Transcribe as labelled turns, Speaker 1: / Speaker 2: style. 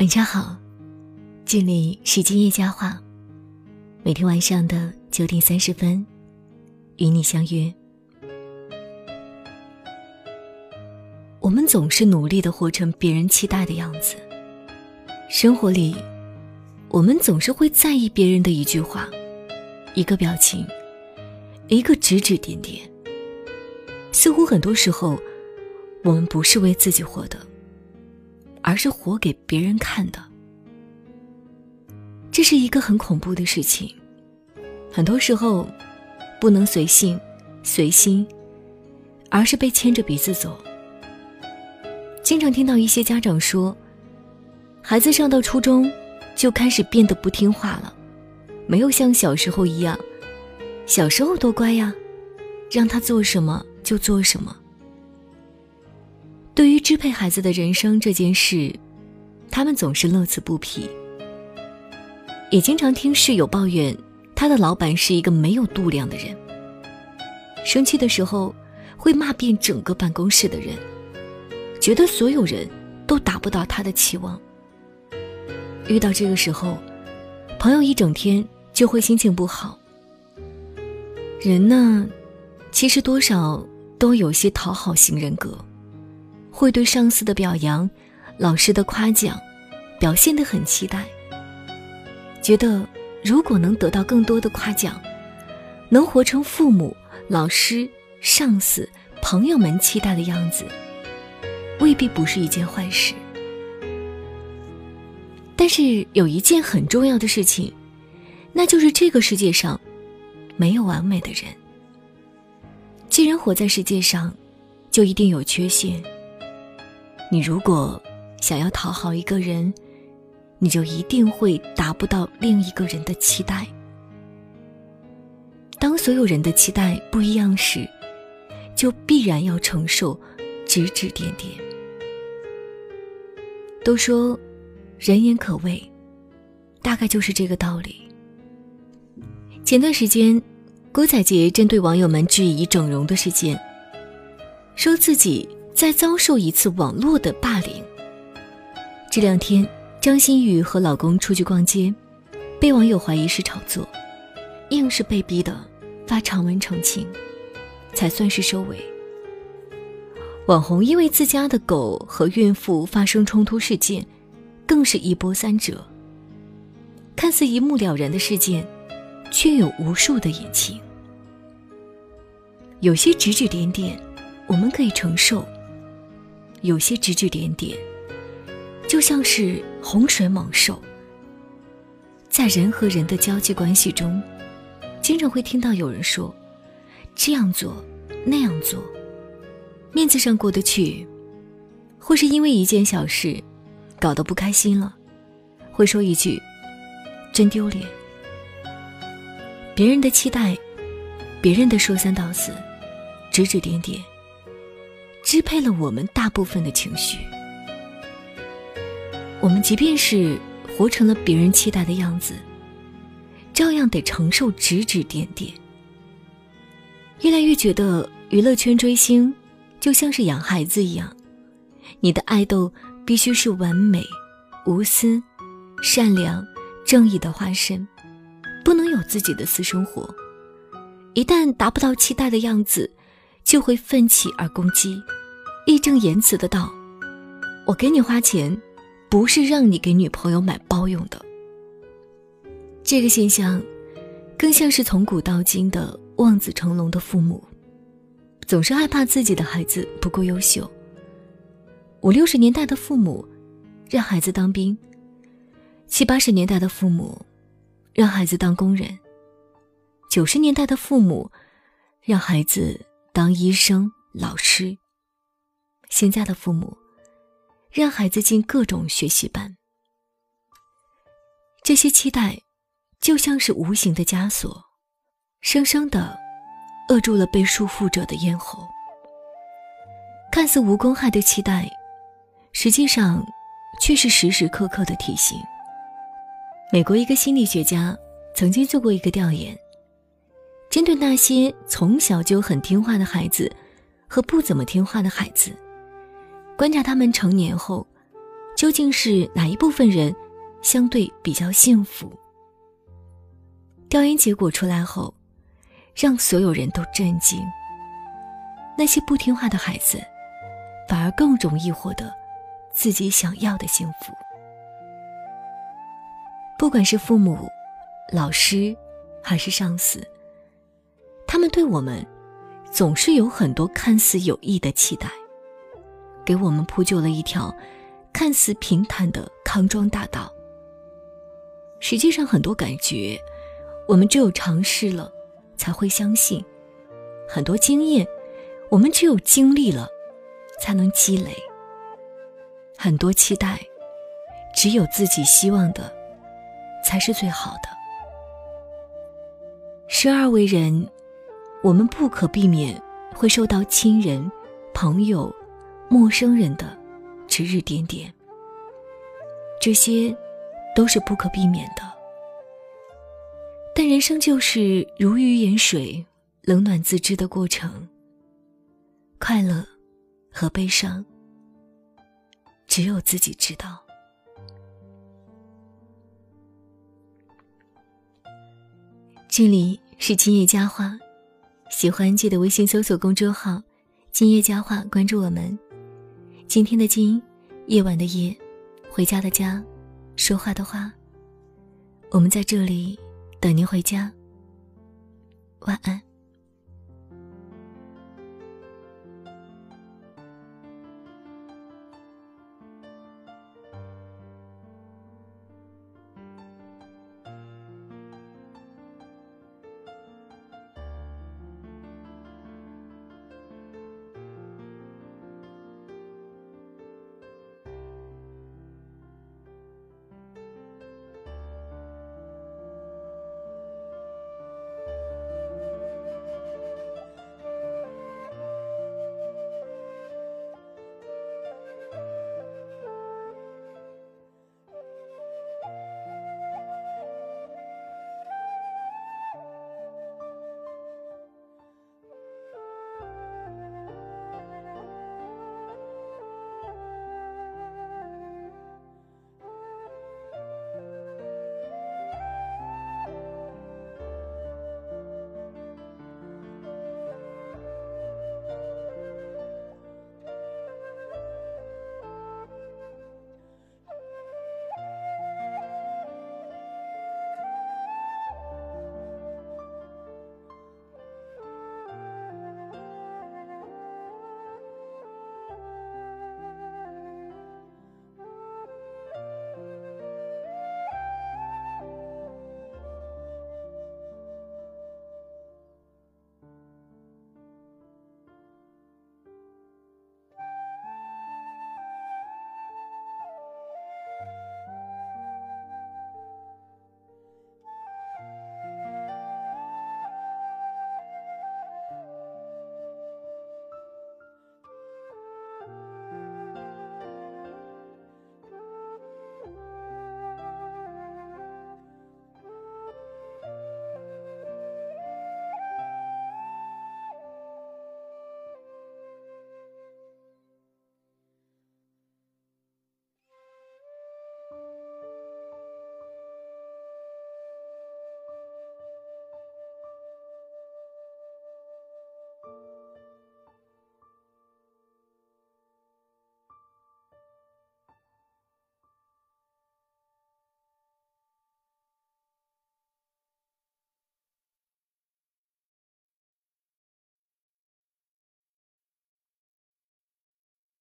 Speaker 1: 晚上好，这里是今夜佳话，每天晚上的九点三十分，与你相约。我们总是努力的活成别人期待的样子，生活里，我们总是会在意别人的一句话、一个表情、一个指指点点。似乎很多时候，我们不是为自己活的。而是活给别人看的，这是一个很恐怖的事情。很多时候，不能随性、随心，而是被牵着鼻子走。经常听到一些家长说，孩子上到初中就开始变得不听话了，没有像小时候一样，小时候多乖呀，让他做什么就做什么。对于支配孩子的人生这件事，他们总是乐此不疲。也经常听室友抱怨，他的老板是一个没有度量的人。生气的时候，会骂遍整个办公室的人，觉得所有人都达不到他的期望。遇到这个时候，朋友一整天就会心情不好。人呢，其实多少都有些讨好型人格。会对上司的表扬、老师的夸奖表现得很期待，觉得如果能得到更多的夸奖，能活成父母、老师、上司、朋友们期待的样子，未必不是一件坏事。但是有一件很重要的事情，那就是这个世界上没有完美的人。既然活在世界上，就一定有缺陷。你如果想要讨好一个人，你就一定会达不到另一个人的期待。当所有人的期待不一样时，就必然要承受指指点点。都说人言可畏，大概就是这个道理。前段时间，郭采洁针对网友们质疑整容的事件，说自己。在遭受一次网络的霸凌。这两天，张馨予和老公出去逛街，被网友怀疑是炒作，硬是被逼的发长文澄清，才算是收尾。网红因为自家的狗和孕妇发生冲突事件，更是一波三折。看似一目了然的事件，却有无数的隐情。有些指指点点，我们可以承受。有些指指点点，就像是洪水猛兽。在人和人的交际关系中，经常会听到有人说：“这样做，那样做，面子上过得去。”或是因为一件小事，搞得不开心了，会说一句：“真丢脸。”别人的期待，别人的说三道四，指指点点。支配了我们大部分的情绪，我们即便是活成了别人期待的样子，照样得承受指指点点。越来越觉得娱乐圈追星就像是养孩子一样，你的爱豆必须是完美、无私、善良、正义的化身，不能有自己的私生活。一旦达不到期待的样子，就会奋起而攻击，义正言辞的道：“我给你花钱，不是让你给女朋友买包用的。”这个现象，更像是从古到今的望子成龙的父母，总是害怕自己的孩子不够优秀。五六十年代的父母，让孩子当兵；七八十年代的父母，让孩子当工人；九十年代的父母，让孩子。当医生、老师。现在的父母，让孩子进各种学习班。这些期待，就像是无形的枷锁，生生的扼住了被束缚者的咽喉。看似无公害的期待，实际上却是时时刻刻的提醒。美国一个心理学家曾经做过一个调研。针对那些从小就很听话的孩子和不怎么听话的孩子，观察他们成年后究竟是哪一部分人相对比较幸福？调研结果出来后，让所有人都震惊。那些不听话的孩子，反而更容易获得自己想要的幸福。不管是父母、老师，还是上司，他们对我们总是有很多看似有益的期待，给我们铺就了一条看似平坦的康庄大道。实际上，很多感觉，我们只有尝试了，才会相信；很多经验，我们只有经历了，才能积累；很多期待，只有自己希望的。才是最好的。生而为人，我们不可避免会受到亲人、朋友、陌生人的指指点点，这些都是不可避免的。但人生就是如鱼饮水，冷暖自知的过程。快乐和悲伤，只有自己知道。这里是今夜佳话，喜欢记得微信搜索公众号“今夜佳话”，关注我们。今天的今，夜晚的夜，回家的家，说话的话。我们在这里等您回家。晚安。